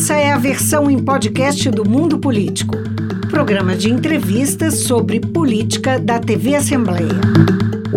Essa é a versão em podcast do Mundo Político, programa de entrevistas sobre política da TV Assembleia.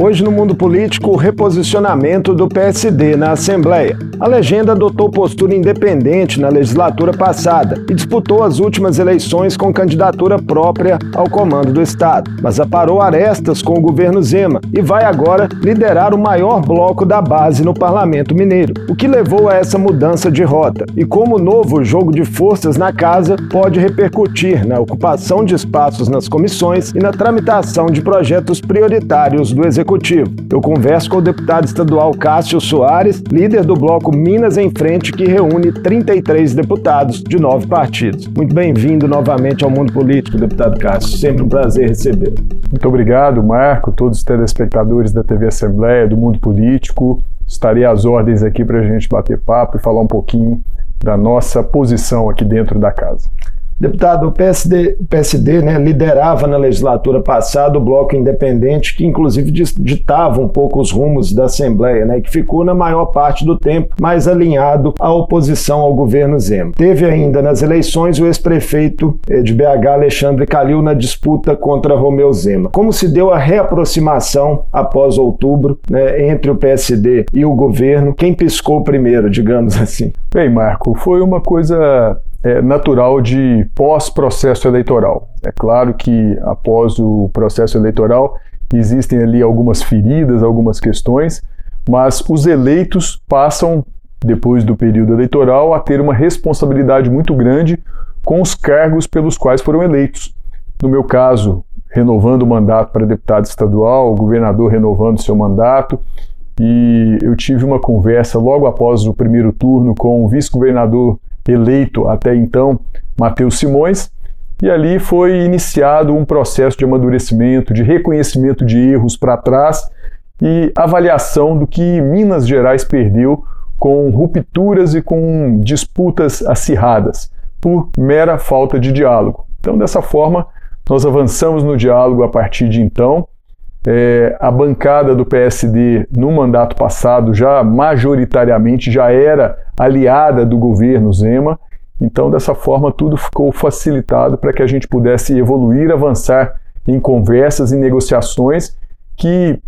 Hoje no mundo político, o reposicionamento do PSD na Assembleia. A legenda adotou postura independente na legislatura passada e disputou as últimas eleições com candidatura própria ao comando do Estado, mas aparou arestas com o governo Zema e vai agora liderar o maior bloco da base no parlamento mineiro. O que levou a essa mudança de rota e como o novo jogo de forças na casa pode repercutir na ocupação de espaços nas comissões e na tramitação de projetos prioritários do Executivo. Executivo. Eu converso com o deputado estadual Cássio Soares, líder do bloco Minas em Frente, que reúne 33 deputados de nove partidos. Muito bem-vindo novamente ao mundo político, deputado Cássio. Sempre um prazer recebê-lo. Muito obrigado, Marco, todos os telespectadores da TV Assembleia, do mundo político. Estarei às ordens aqui para a gente bater papo e falar um pouquinho da nossa posição aqui dentro da casa. Deputado, o PSD, PSD né, liderava na legislatura passada o bloco independente, que inclusive ditava um pouco os rumos da Assembleia, né, que ficou na maior parte do tempo mais alinhado à oposição ao governo Zema. Teve ainda nas eleições o ex-prefeito eh, de BH, Alexandre Calil, na disputa contra Romeu Zema. Como se deu a reaproximação após outubro né, entre o PSD e o governo? Quem piscou primeiro, digamos assim? Bem, Marco, foi uma coisa é, natural de pós-processo eleitoral. É claro que após o processo eleitoral existem ali algumas feridas, algumas questões, mas os eleitos passam, depois do período eleitoral, a ter uma responsabilidade muito grande com os cargos pelos quais foram eleitos. No meu caso, renovando o mandato para deputado estadual, o governador renovando seu mandato, e eu tive uma conversa logo após o primeiro turno com o vice-governador eleito até então, Matheus Simões, e ali foi iniciado um processo de amadurecimento, de reconhecimento de erros para trás e avaliação do que Minas Gerais perdeu com rupturas e com disputas acirradas, por mera falta de diálogo. Então, dessa forma, nós avançamos no diálogo a partir de então. É, a bancada do PSD no mandato passado já majoritariamente já era aliada do governo Zema. Então, dessa forma, tudo ficou facilitado para que a gente pudesse evoluir, avançar em conversas e negociações que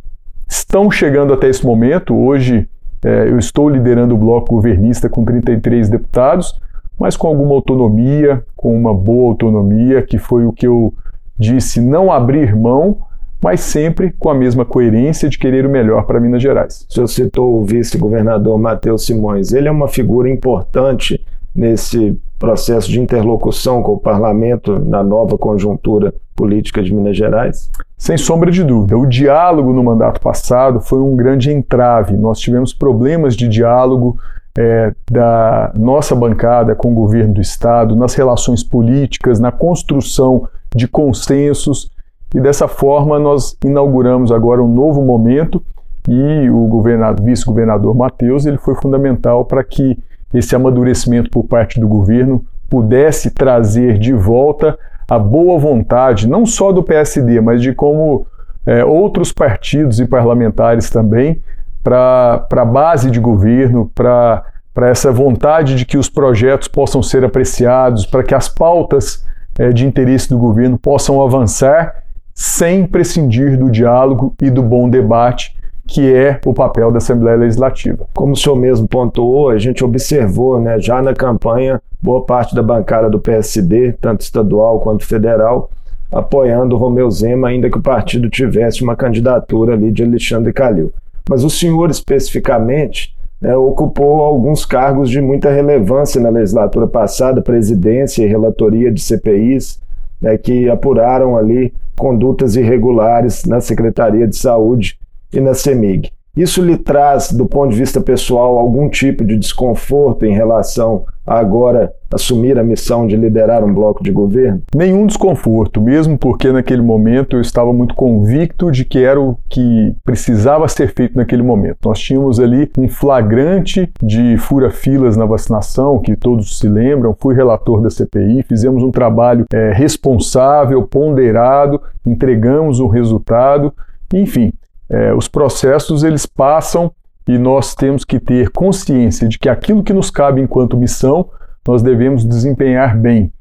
estão chegando até esse momento. Hoje, é, eu estou liderando o bloco governista com 33 deputados, mas com alguma autonomia, com uma boa autonomia, que foi o que eu disse, não abrir mão mas sempre com a mesma coerência de querer o melhor para Minas Gerais. O senhor citou o vice-governador Matheus Simões. Ele é uma figura importante nesse processo de interlocução com o parlamento na nova conjuntura política de Minas Gerais? Sem sombra de dúvida. O diálogo no mandato passado foi um grande entrave. Nós tivemos problemas de diálogo é, da nossa bancada com o governo do Estado, nas relações políticas, na construção de consensos e dessa forma nós inauguramos agora um novo momento e o vice-governador Matheus ele foi fundamental para que esse amadurecimento por parte do governo pudesse trazer de volta a boa vontade, não só do PSD, mas de como é, outros partidos e parlamentares também, para a base de governo, para essa vontade de que os projetos possam ser apreciados, para que as pautas é, de interesse do governo possam avançar sem prescindir do diálogo e do bom debate, que é o papel da Assembleia Legislativa. Como o senhor mesmo pontuou, a gente observou né, já na campanha boa parte da bancada do PSD, tanto estadual quanto federal, apoiando o Romeu Zema, ainda que o partido tivesse uma candidatura ali de Alexandre Calil. Mas o senhor especificamente né, ocupou alguns cargos de muita relevância na legislatura passada, presidência e relatoria de CPIs, né, que apuraram ali condutas irregulares na Secretaria de Saúde e na CEMIG. Isso lhe traz, do ponto de vista pessoal, algum tipo de desconforto em relação a agora assumir a missão de liderar um bloco de governo? Nenhum desconforto, mesmo porque naquele momento eu estava muito convicto de que era o que precisava ser feito naquele momento. Nós tínhamos ali um flagrante de fura-filas na vacinação, que todos se lembram, fui relator da CPI, fizemos um trabalho é, responsável, ponderado, entregamos o resultado, enfim, é, os processos eles passam e nós temos que ter consciência de que aquilo que nos cabe enquanto missão, nós devemos desempenhar bem.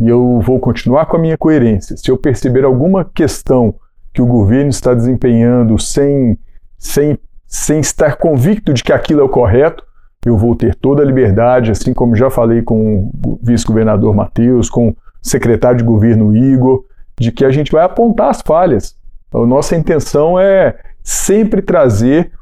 E eu vou continuar com a minha coerência. Se eu perceber alguma questão que o governo está desempenhando sem, sem, sem estar convicto de que aquilo é o correto, eu vou ter toda a liberdade, assim como já falei com o vice-governador Matheus, com o secretário de governo Igor, de que a gente vai apontar as falhas. A nossa intenção é sempre trazer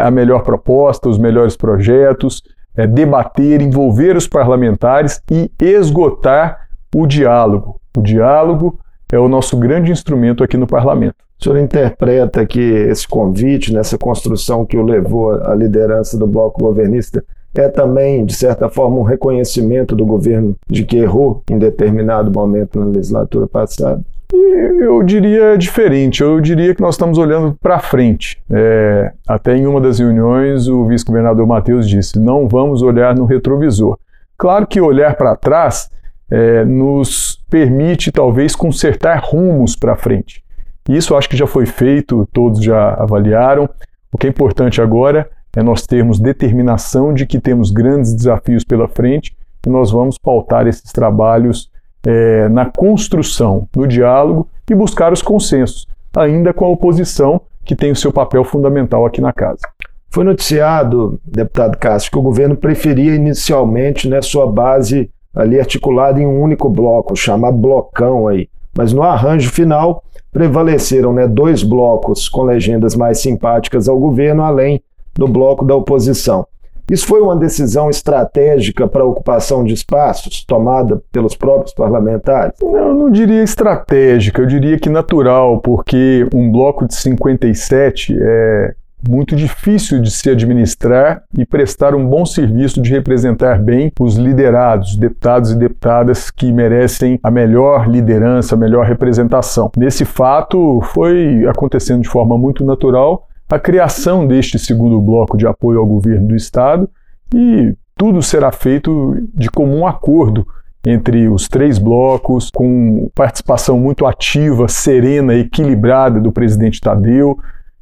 a melhor proposta, os melhores projetos, é debater, envolver os parlamentares e esgotar o diálogo. O diálogo é o nosso grande instrumento aqui no parlamento. O senhor interpreta que esse convite, nessa construção que o levou à liderança do bloco governista, é também, de certa forma, um reconhecimento do governo de que errou em determinado momento na legislatura passada? Eu diria diferente, eu diria que nós estamos olhando para frente. É, até em uma das reuniões, o vice-governador Matheus disse: não vamos olhar no retrovisor. Claro que olhar para trás é, nos permite, talvez, consertar rumos para frente. Isso acho que já foi feito, todos já avaliaram. O que é importante agora é nós termos determinação de que temos grandes desafios pela frente e nós vamos pautar esses trabalhos é, na construção, no diálogo e buscar os consensos, ainda com a oposição, que tem o seu papel fundamental aqui na casa. Foi noticiado, deputado Castro, que o governo preferia inicialmente né, sua base ali articulada em um único bloco, chamado blocão aí. Mas no arranjo final prevaleceram né, dois blocos com legendas mais simpáticas ao governo, além do bloco da oposição. Isso foi uma decisão estratégica para a ocupação de espaços tomada pelos próprios parlamentares? Não, não diria estratégica, eu diria que natural, porque um bloco de 57 é muito difícil de se administrar e prestar um bom serviço de representar bem os liderados, deputados e deputadas que merecem a melhor liderança, a melhor representação. Nesse fato, foi acontecendo de forma muito natural a criação deste segundo bloco de apoio ao governo do Estado e tudo será feito de comum acordo entre os três blocos, com participação muito ativa, serena, equilibrada do presidente Tadeu.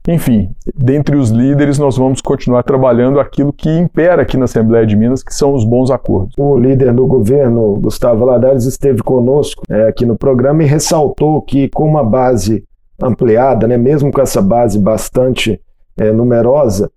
Enfim, dentre os líderes, nós vamos continuar trabalhando aquilo que impera aqui na Assembleia de Minas, que são os bons acordos. O líder do governo, Gustavo Valadares, esteve conosco é, aqui no programa e ressaltou que, com uma base ampliada, né, mesmo com essa base bastante é, numerosa,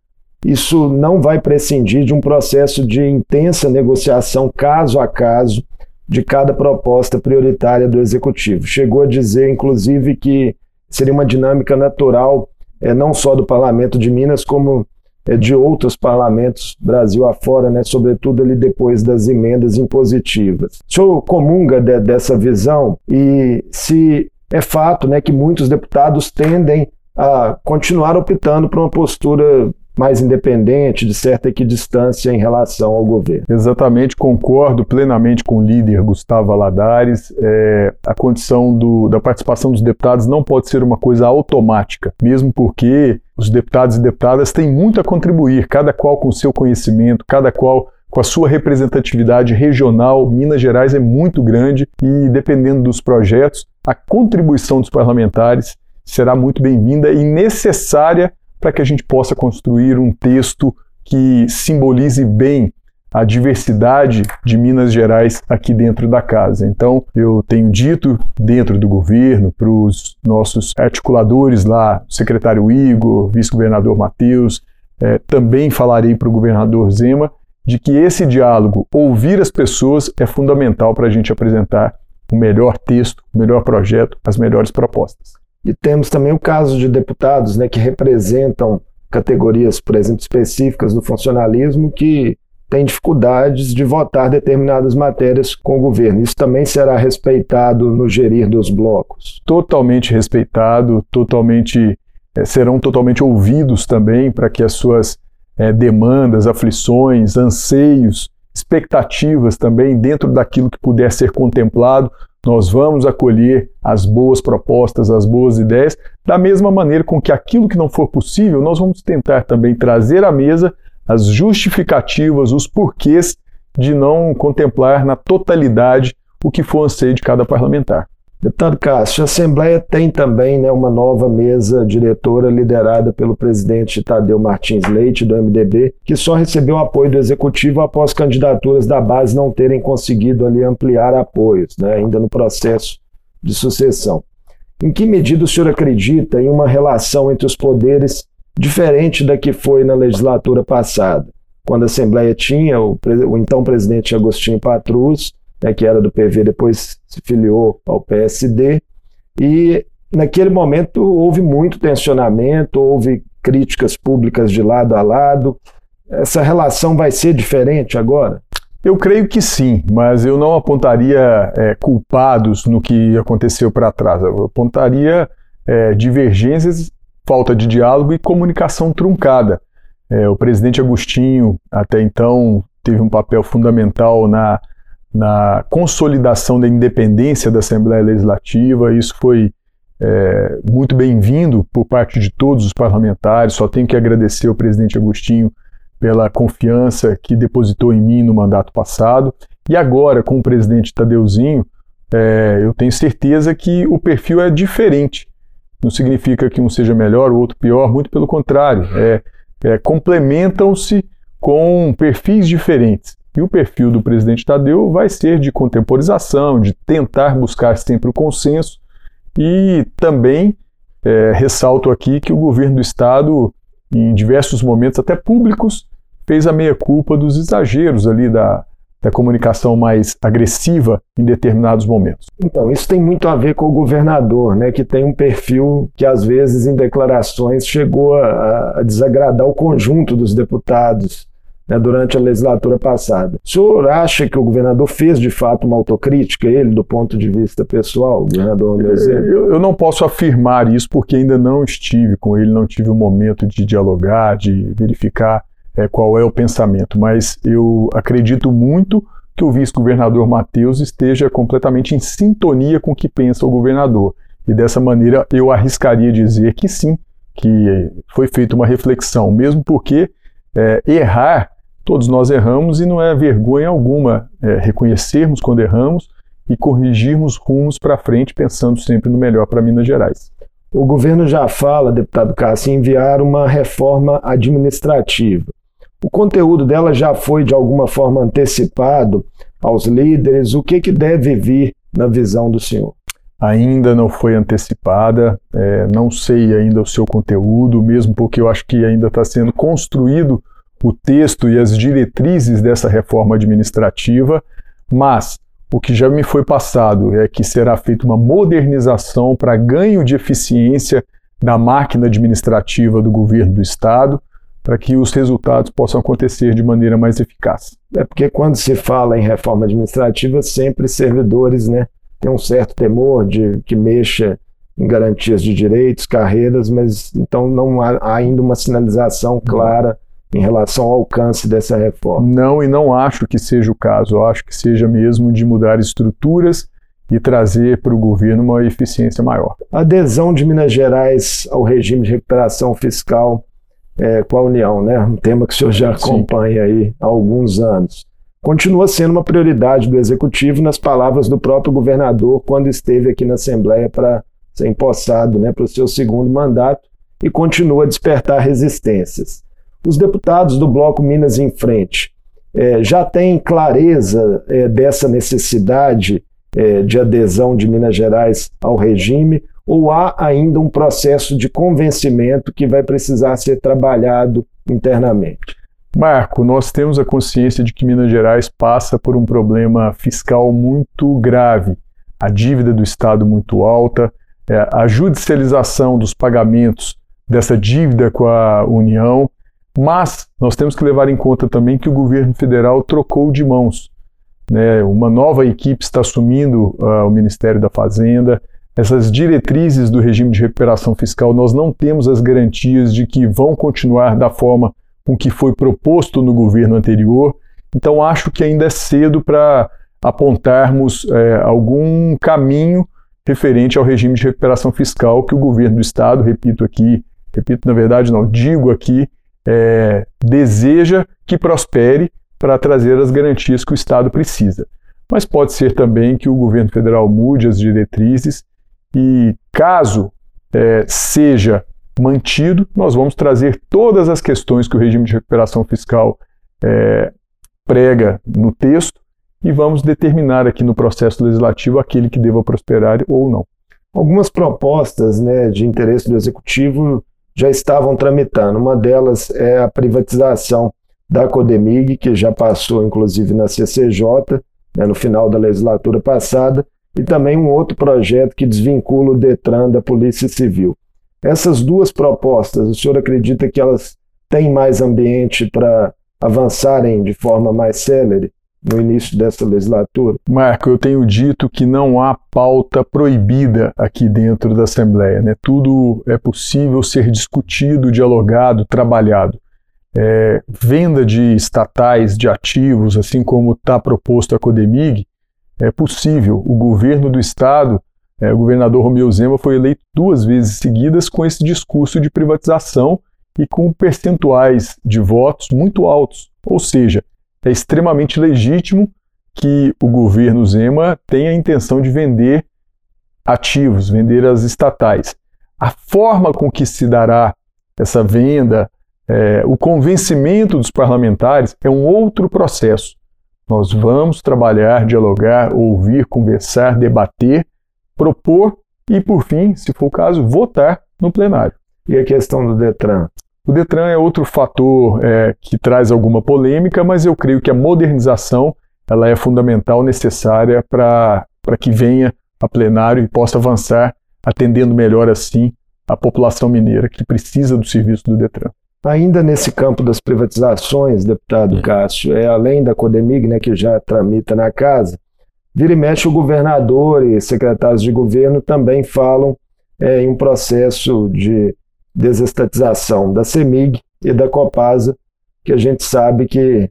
isso não vai prescindir de um processo de intensa negociação caso a caso de cada proposta prioritária do executivo. Chegou a dizer, inclusive, que seria uma dinâmica natural é, não só do Parlamento de Minas, como é, de outros parlamentos Brasil afora, né, sobretudo ali depois das emendas impositivas. O senhor comunga de, dessa visão e se é fato né, que muitos deputados tendem a continuar optando por uma postura mais independente, de certa equidistância em relação ao governo. Exatamente, concordo plenamente com o líder Gustavo Valadares. É, a condição do, da participação dos deputados não pode ser uma coisa automática, mesmo porque os deputados e deputadas têm muito a contribuir, cada qual com seu conhecimento, cada qual com a sua representatividade regional, Minas Gerais é muito grande e, dependendo dos projetos, a contribuição dos parlamentares será muito bem-vinda e necessária para que a gente possa construir um texto que simbolize bem a diversidade de Minas Gerais aqui dentro da casa. Então, eu tenho dito dentro do governo para os nossos articuladores lá, secretário Igor, vice-governador Matheus, é, também falarei para o governador Zema, de que esse diálogo, ouvir as pessoas, é fundamental para a gente apresentar o melhor texto, o melhor projeto, as melhores propostas. E temos também o caso de deputados né, que representam categorias, por exemplo, específicas do funcionalismo que têm dificuldades de votar determinadas matérias com o governo. Isso também será respeitado no gerir dos blocos? Totalmente respeitado, totalmente é, serão totalmente ouvidos também para que as suas é, demandas, aflições, anseios, expectativas também dentro daquilo que puder ser contemplado nós vamos acolher as boas propostas, as boas ideias, da mesma maneira com que aquilo que não for possível, nós vamos tentar também trazer à mesa as justificativas, os porquês de não contemplar na totalidade o que for anseio de cada parlamentar. Deputado Cássio, a Assembleia tem também né, uma nova mesa diretora liderada pelo presidente Tadeu Martins Leite, do MDB, que só recebeu apoio do Executivo após candidaturas da base não terem conseguido ali ampliar apoios, né, ainda no processo de sucessão. Em que medida o senhor acredita em uma relação entre os poderes diferente da que foi na legislatura passada, quando a Assembleia tinha o, o então presidente Agostinho Patrus, né, que era do PV, depois se filiou ao PSD, e naquele momento houve muito tensionamento, houve críticas públicas de lado a lado. Essa relação vai ser diferente agora? Eu creio que sim, mas eu não apontaria é, culpados no que aconteceu para trás. Eu apontaria é, divergências, falta de diálogo e comunicação truncada. É, o presidente Agostinho, até então, teve um papel fundamental na, na consolidação da independência da Assembleia Legislativa. Isso foi é, muito bem-vindo por parte de todos os parlamentares. Só tenho que agradecer ao presidente Agostinho pela confiança que depositou em mim no mandato passado. E agora, com o presidente Tadeuzinho, é, eu tenho certeza que o perfil é diferente. Não significa que um seja melhor, o outro pior, muito pelo contrário. É, é, Complementam-se com perfis diferentes. E o perfil do presidente Tadeu vai ser de contemporização, de tentar buscar sempre o consenso. E também é, ressalto aqui que o governo do Estado, em diversos momentos, até públicos, fez a meia-culpa dos exageros ali da, da comunicação mais agressiva em determinados momentos. Então, isso tem muito a ver com o governador, né, que tem um perfil que, às vezes, em declarações, chegou a, a desagradar o conjunto dos deputados né, durante a legislatura passada. O senhor acha que o governador fez, de fato, uma autocrítica, ele, do ponto de vista pessoal, governador Neuzenho? Eu, eu não posso afirmar isso porque ainda não estive com ele, não tive o um momento de dialogar, de verificar é, qual é o pensamento, mas eu acredito muito que o vice-governador Matheus esteja completamente em sintonia com o que pensa o governador. E dessa maneira eu arriscaria dizer que sim, que foi feita uma reflexão, mesmo porque é, errar, todos nós erramos e não é vergonha alguma é, reconhecermos quando erramos e corrigirmos rumos para frente, pensando sempre no melhor para Minas Gerais. O governo já fala, deputado Cássio, em enviar uma reforma administrativa. O conteúdo dela já foi de alguma forma antecipado aos líderes? O que, que deve vir na visão do senhor? Ainda não foi antecipada, é, não sei ainda o seu conteúdo, mesmo porque eu acho que ainda está sendo construído o texto e as diretrizes dessa reforma administrativa, mas o que já me foi passado é que será feita uma modernização para ganho de eficiência da máquina administrativa do governo do Estado, para que os resultados possam acontecer de maneira mais eficaz. É porque quando se fala em reforma administrativa, sempre servidores né, têm um certo temor de que mexa em garantias de direitos, carreiras, mas então não há ainda uma sinalização clara em relação ao alcance dessa reforma. Não, e não acho que seja o caso. Eu acho que seja mesmo de mudar estruturas e trazer para o governo uma eficiência maior. A adesão de Minas Gerais ao regime de recuperação fiscal é, com a União, né? um tema que o senhor já acompanha aí há alguns anos. Continua sendo uma prioridade do Executivo, nas palavras do próprio governador, quando esteve aqui na Assembleia para ser empossado né, para o seu segundo mandato, e continua a despertar resistências. Os deputados do Bloco Minas em Frente é, já têm clareza é, dessa necessidade é, de adesão de Minas Gerais ao regime, ou há ainda um processo de convencimento que vai precisar ser trabalhado internamente? Marco, nós temos a consciência de que Minas Gerais passa por um problema fiscal muito grave, a dívida do Estado muito alta, é, a judicialização dos pagamentos dessa dívida com a União, mas nós temos que levar em conta também que o governo federal trocou de mãos. Né? Uma nova equipe está assumindo uh, o Ministério da Fazenda, essas diretrizes do regime de recuperação fiscal, nós não temos as garantias de que vão continuar da forma com que foi proposto no governo anterior. Então, acho que ainda é cedo para apontarmos é, algum caminho referente ao regime de recuperação fiscal que o governo do Estado, repito aqui, repito na verdade, não, digo aqui, é, deseja que prospere para trazer as garantias que o Estado precisa. mas pode ser também que o governo federal mude as diretrizes e, caso é, seja mantido, nós vamos trazer todas as questões que o regime de recuperação fiscal é, prega no texto e vamos determinar aqui no processo legislativo aquele que deva prosperar ou não. Algumas propostas né, de interesse do executivo já estavam tramitando. Uma delas é a privatização da Codemig, que já passou inclusive na CCJ, né, no final da legislatura passada, e também um outro projeto que desvincula o Detran da Polícia Civil. Essas duas propostas, o senhor acredita que elas têm mais ambiente para avançarem de forma mais célere no início dessa legislatura? Marco, eu tenho dito que não há pauta proibida aqui dentro da Assembleia. Né? Tudo é possível ser discutido, dialogado, trabalhado. É, venda de estatais de ativos, assim como está proposto a Codemig, é possível. O governo do Estado, é, o governador Romeu Zema, foi eleito duas vezes seguidas com esse discurso de privatização e com percentuais de votos muito altos. Ou seja, é extremamente legítimo que o governo Zema tenha a intenção de vender ativos, vender as estatais. A forma com que se dará essa venda, é, o convencimento dos parlamentares é um outro processo. Nós vamos trabalhar, dialogar, ouvir, conversar, debater, propor e, por fim, se for o caso, votar no plenário. E a questão do Detran? O Detran é outro fator é, que traz alguma polêmica, mas eu creio que a modernização ela é fundamental, necessária para que venha a plenário e possa avançar, atendendo melhor assim a população mineira que precisa do serviço do Detran. Ainda nesse campo das privatizações, deputado Cássio, é além da Codemig, né, que já tramita na casa, vira e mexe o governador e secretários de governo também falam é, em um processo de desestatização da CEMIG e da Copasa, que a gente sabe que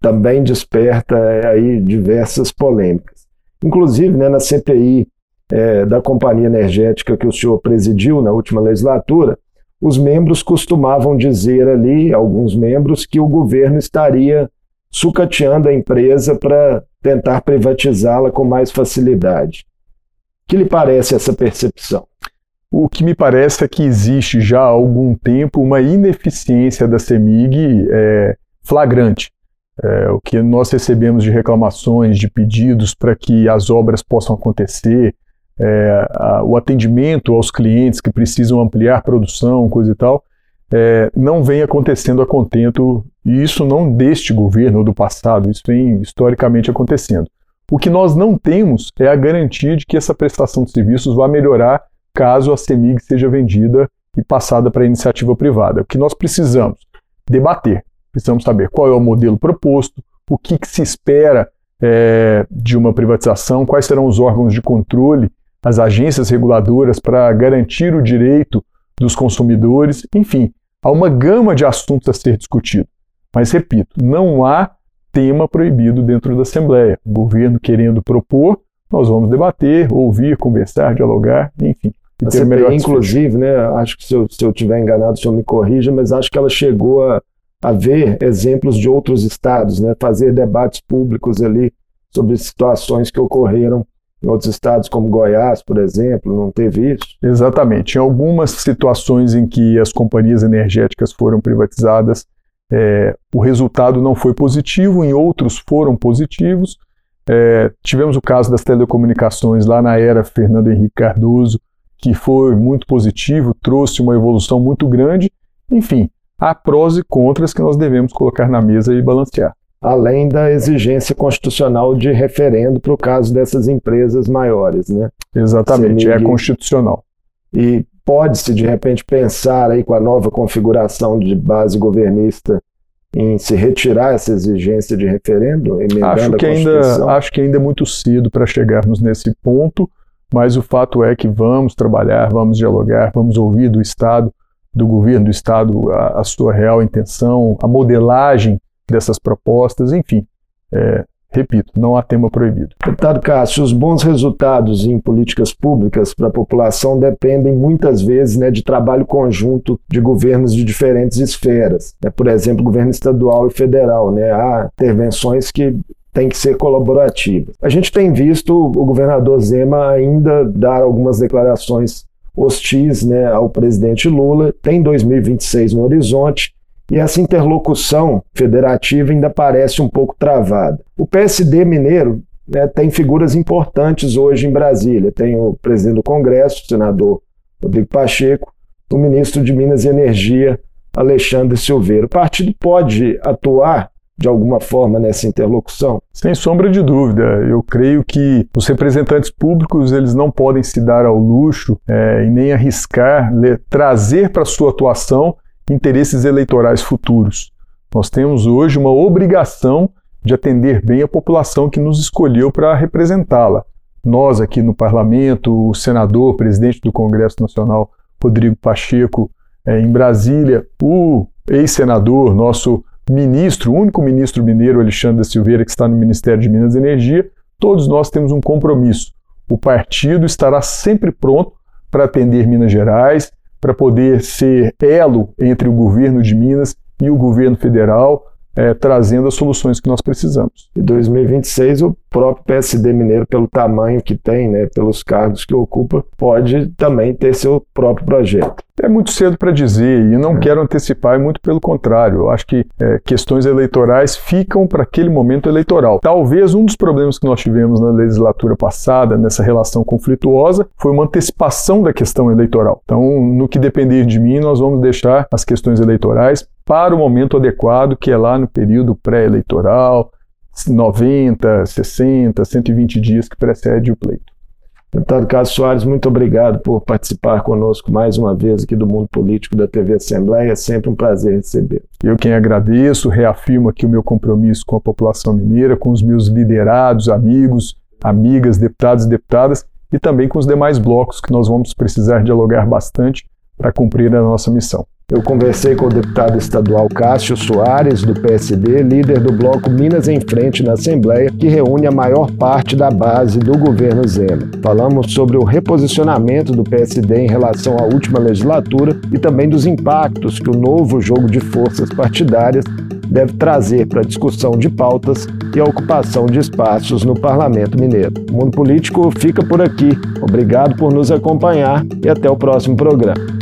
também desperta é, aí diversas polêmicas. Inclusive, né, na CPI é, da Companhia Energética que o senhor presidiu na última legislatura, os membros costumavam dizer ali, alguns membros, que o governo estaria sucateando a empresa para tentar privatizá-la com mais facilidade. O que lhe parece essa percepção? O que me parece é que existe já há algum tempo uma ineficiência da CEMIG é, flagrante. É, o que nós recebemos de reclamações, de pedidos para que as obras possam acontecer, é, a, o atendimento aos clientes que precisam ampliar produção, coisa e tal, é, não vem acontecendo a contento, e isso não deste governo ou do passado, isso vem historicamente acontecendo. O que nós não temos é a garantia de que essa prestação de serviços vai melhorar caso a CEMIG seja vendida e passada para a iniciativa privada. O que nós precisamos? Debater. Precisamos saber qual é o modelo proposto, o que, que se espera é, de uma privatização, quais serão os órgãos de controle as agências reguladoras para garantir o direito dos consumidores, enfim, há uma gama de assuntos a ser discutido. Mas, repito, não há tema proibido dentro da Assembleia. O governo querendo propor, nós vamos debater, ouvir, conversar, dialogar, enfim. E ter inclusive, né, acho que se eu, se eu tiver enganado, o senhor me corrija, mas acho que ela chegou a, a ver exemplos de outros estados, né, fazer debates públicos ali sobre situações que ocorreram em outros estados, como Goiás, por exemplo, não teve isso? Exatamente. Em algumas situações em que as companhias energéticas foram privatizadas, é, o resultado não foi positivo, em outros foram positivos. É, tivemos o caso das telecomunicações lá na era Fernando Henrique Cardoso, que foi muito positivo, trouxe uma evolução muito grande. Enfim, há prós e contras que nós devemos colocar na mesa e balancear além da exigência constitucional de referendo para o caso dessas empresas maiores, né? Exatamente, é constitucional. E pode-se, de repente, pensar aí com a nova configuração de base governista em se retirar essa exigência de referendo, acho que ainda Acho que ainda é muito cedo para chegarmos nesse ponto, mas o fato é que vamos trabalhar, vamos dialogar, vamos ouvir do Estado, do governo do Estado, a, a sua real intenção, a modelagem dessas propostas, enfim. É, repito, não há tema proibido. Deputado Cássio, os bons resultados em políticas públicas para a população dependem muitas vezes né, de trabalho conjunto de governos de diferentes esferas. Né? Por exemplo, governo estadual e federal. Né? Há intervenções que têm que ser colaborativas. A gente tem visto o governador Zema ainda dar algumas declarações hostis né, ao presidente Lula, tem 2026 no horizonte, e essa interlocução federativa ainda parece um pouco travada. O PSD mineiro né, tem figuras importantes hoje em Brasília. Tem o presidente do Congresso, o senador Rodrigo Pacheco, o ministro de Minas e Energia, Alexandre Silveira. O partido pode atuar de alguma forma nessa interlocução? Sem sombra de dúvida. Eu creio que os representantes públicos eles não podem se dar ao luxo é, e nem arriscar trazer para sua atuação interesses eleitorais futuros. Nós temos hoje uma obrigação de atender bem a população que nos escolheu para representá-la. Nós aqui no parlamento, o senador, presidente do Congresso Nacional, Rodrigo Pacheco, é, em Brasília, o ex-senador, nosso ministro, o único ministro mineiro, Alexandre Silveira, que está no Ministério de Minas e Energia, todos nós temos um compromisso. O partido estará sempre pronto para atender Minas Gerais, para poder ser elo entre o governo de Minas e o governo federal, é, trazendo as soluções que nós precisamos. Em 2026, o próprio PSD mineiro, pelo tamanho que tem, né, pelos cargos que ocupa, pode também ter seu próprio projeto. É muito cedo para dizer e não é. quero antecipar, muito pelo contrário. Eu acho que é, questões eleitorais ficam para aquele momento eleitoral. Talvez um dos problemas que nós tivemos na legislatura passada, nessa relação conflituosa, foi uma antecipação da questão eleitoral. Então, no que depender de mim, nós vamos deixar as questões eleitorais para o momento adequado, que é lá no período pré-eleitoral, 90, 60, 120 dias que precede o pleito. Deputado Carlos Soares, muito obrigado por participar conosco mais uma vez aqui do Mundo Político da TV Assembleia. É sempre um prazer receber. Eu quem agradeço, reafirmo aqui o meu compromisso com a população mineira, com os meus liderados, amigos, amigas, deputados e deputadas, e também com os demais blocos que nós vamos precisar dialogar bastante para cumprir a nossa missão. Eu conversei com o deputado estadual Cássio Soares, do PSD, líder do bloco Minas em Frente na Assembleia, que reúne a maior parte da base do governo Zema. Falamos sobre o reposicionamento do PSD em relação à última legislatura e também dos impactos que o novo jogo de forças partidárias deve trazer para a discussão de pautas e a ocupação de espaços no Parlamento Mineiro. O Mundo Político fica por aqui. Obrigado por nos acompanhar e até o próximo programa.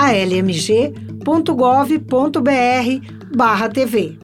almg.gov.br/tv.